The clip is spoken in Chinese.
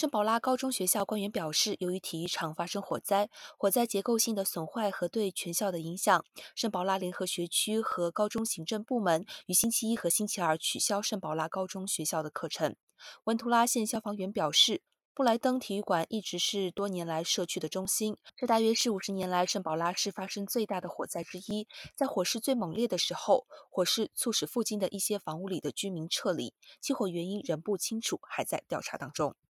圣保拉高中学校官员表示，由于体育场发生火灾，火灾结构性的损坏和对全校的影响，圣保拉联合学区和高中行政部门于星期一和星期二取消圣保拉高中学校的课程。文图拉县消防员表示，布莱登体育馆一直是多年来社区的中心，这大约是五十年来圣保拉市发生最大的火灾之一。在火势最猛烈的时候，火势促使附近的一些房屋里的居民撤离，起火原因仍不清楚，还在调查当中。